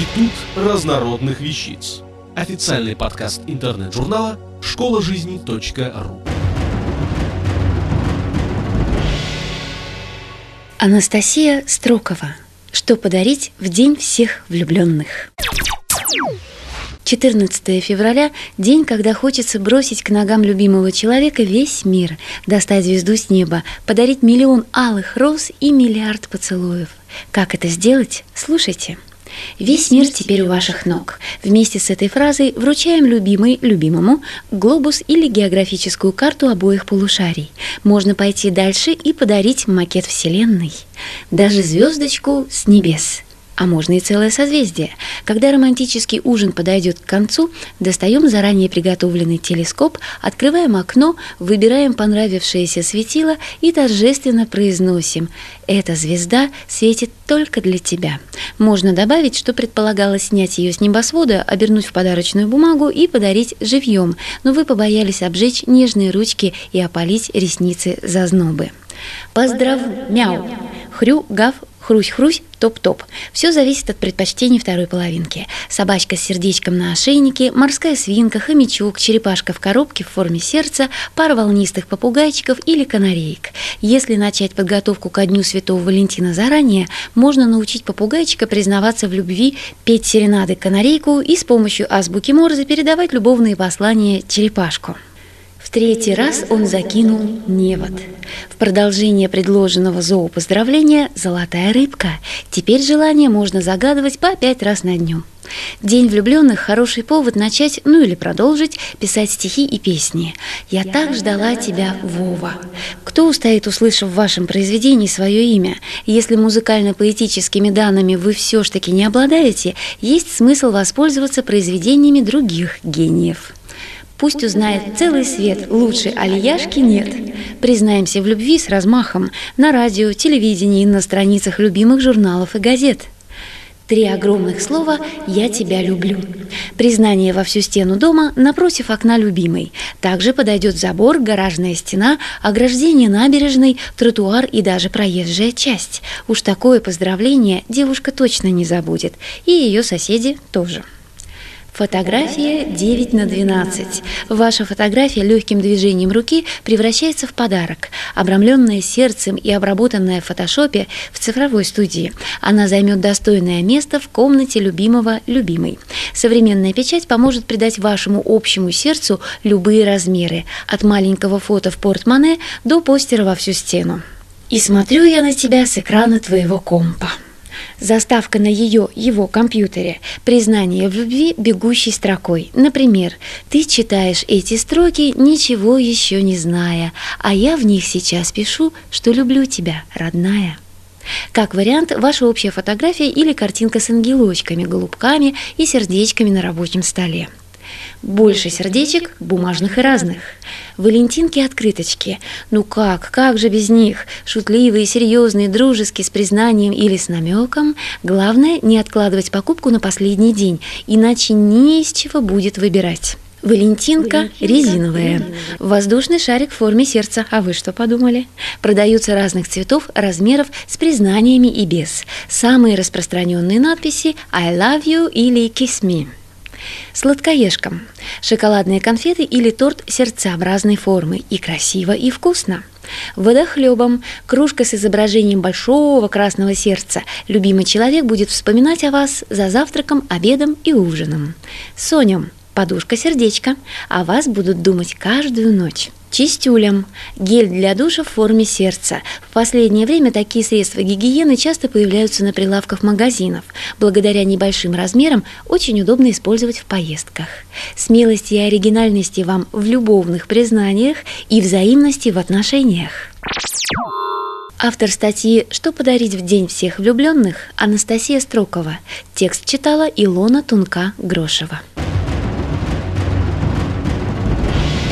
Институт разнородных вещиц. Официальный подкаст интернет-журнала школа жизни.ру. Анастасия Строкова. Что подарить в День всех влюбленных? 14 февраля – день, когда хочется бросить к ногам любимого человека весь мир, достать звезду с неба, подарить миллион алых роз и миллиард поцелуев. Как это сделать? Слушайте. Весь мир теперь у ваших ног. Вместе с этой фразой вручаем любимый любимому глобус или географическую карту обоих полушарий. Можно пойти дальше и подарить макет Вселенной. Даже звездочку с небес – а можно и целое созвездие. Когда романтический ужин подойдет к концу, достаем заранее приготовленный телескоп, открываем окно, выбираем понравившееся светило и торжественно произносим «Эта звезда светит только для тебя». Можно добавить, что предполагалось снять ее с небосвода, обернуть в подарочную бумагу и подарить живьем, но вы побоялись обжечь нежные ручки и опалить ресницы зазнобы. Поздрав, мяу! Хрю, гав, хрусь-хрусь, топ-топ. Все зависит от предпочтений второй половинки. Собачка с сердечком на ошейнике, морская свинка, хомячок, черепашка в коробке в форме сердца, пара волнистых попугайчиков или канареек. Если начать подготовку ко Дню Святого Валентина заранее, можно научить попугайчика признаваться в любви, петь серенады канарейку и с помощью азбуки Морзе передавать любовные послания черепашку. Третий раз он закинул невод. В продолжение предложенного зоопоздравления «Золотая рыбка». Теперь желание можно загадывать по пять раз на дню. День влюбленных – хороший повод начать, ну или продолжить, писать стихи и песни. «Я так ждала тебя, Вова». Кто устоит, услышав в вашем произведении свое имя? Если музыкально-поэтическими данными вы все ж таки не обладаете, есть смысл воспользоваться произведениями других гениев. Пусть узнает целый свет, лучше Алияшки нет. Признаемся в любви с размахом на радио, телевидении, на страницах любимых журналов и газет. Три огромных слова «Я тебя люблю». Признание во всю стену дома напротив окна любимой. Также подойдет забор, гаражная стена, ограждение набережной, тротуар и даже проезжая часть. Уж такое поздравление девушка точно не забудет. И ее соседи тоже. Фотография 9 на 12. Ваша фотография легким движением руки превращается в подарок. Обрамленная сердцем и обработанная в фотошопе в цифровой студии. Она займет достойное место в комнате любимого любимой. Современная печать поможет придать вашему общему сердцу любые размеры. От маленького фото в портмоне до постера во всю стену. И смотрю я на тебя с экрана твоего компа. Заставка на ее, его компьютере, признание в любви бегущей строкой. Например, ты читаешь эти строки, ничего еще не зная, а я в них сейчас пишу, что люблю тебя, родная. Как вариант, ваша общая фотография или картинка с ангелочками, голубками и сердечками на рабочем столе. Больше сердечек, бумажных и разных. Валентинки-открыточки. Ну как, как же без них? Шутливые, серьезные, дружеские, с признанием или с намеком. Главное, не откладывать покупку на последний день, иначе не из чего будет выбирать. Валентинка, Валентинка резиновая. резиновая. Воздушный шарик в форме сердца. А вы что подумали? Продаются разных цветов, размеров, с признаниями и без. Самые распространенные надписи «I love you» или «Kiss me». Сладкоежкам. Шоколадные конфеты или торт сердцеобразной формы. И красиво, и вкусно. Водохлебом. Кружка с изображением большого красного сердца. Любимый человек будет вспоминать о вас за завтраком, обедом и ужином. Сонем. Подушка-сердечко. О вас будут думать каждую ночь. Чистюлям. Гель для душа в форме сердца. В последнее время такие средства гигиены часто появляются на прилавках магазинов. Благодаря небольшим размерам очень удобно использовать в поездках. Смелости и оригинальности вам в любовных признаниях и взаимности в отношениях. Автор статьи «Что подарить в день всех влюбленных» Анастасия Строкова. Текст читала Илона Тунка-Грошева.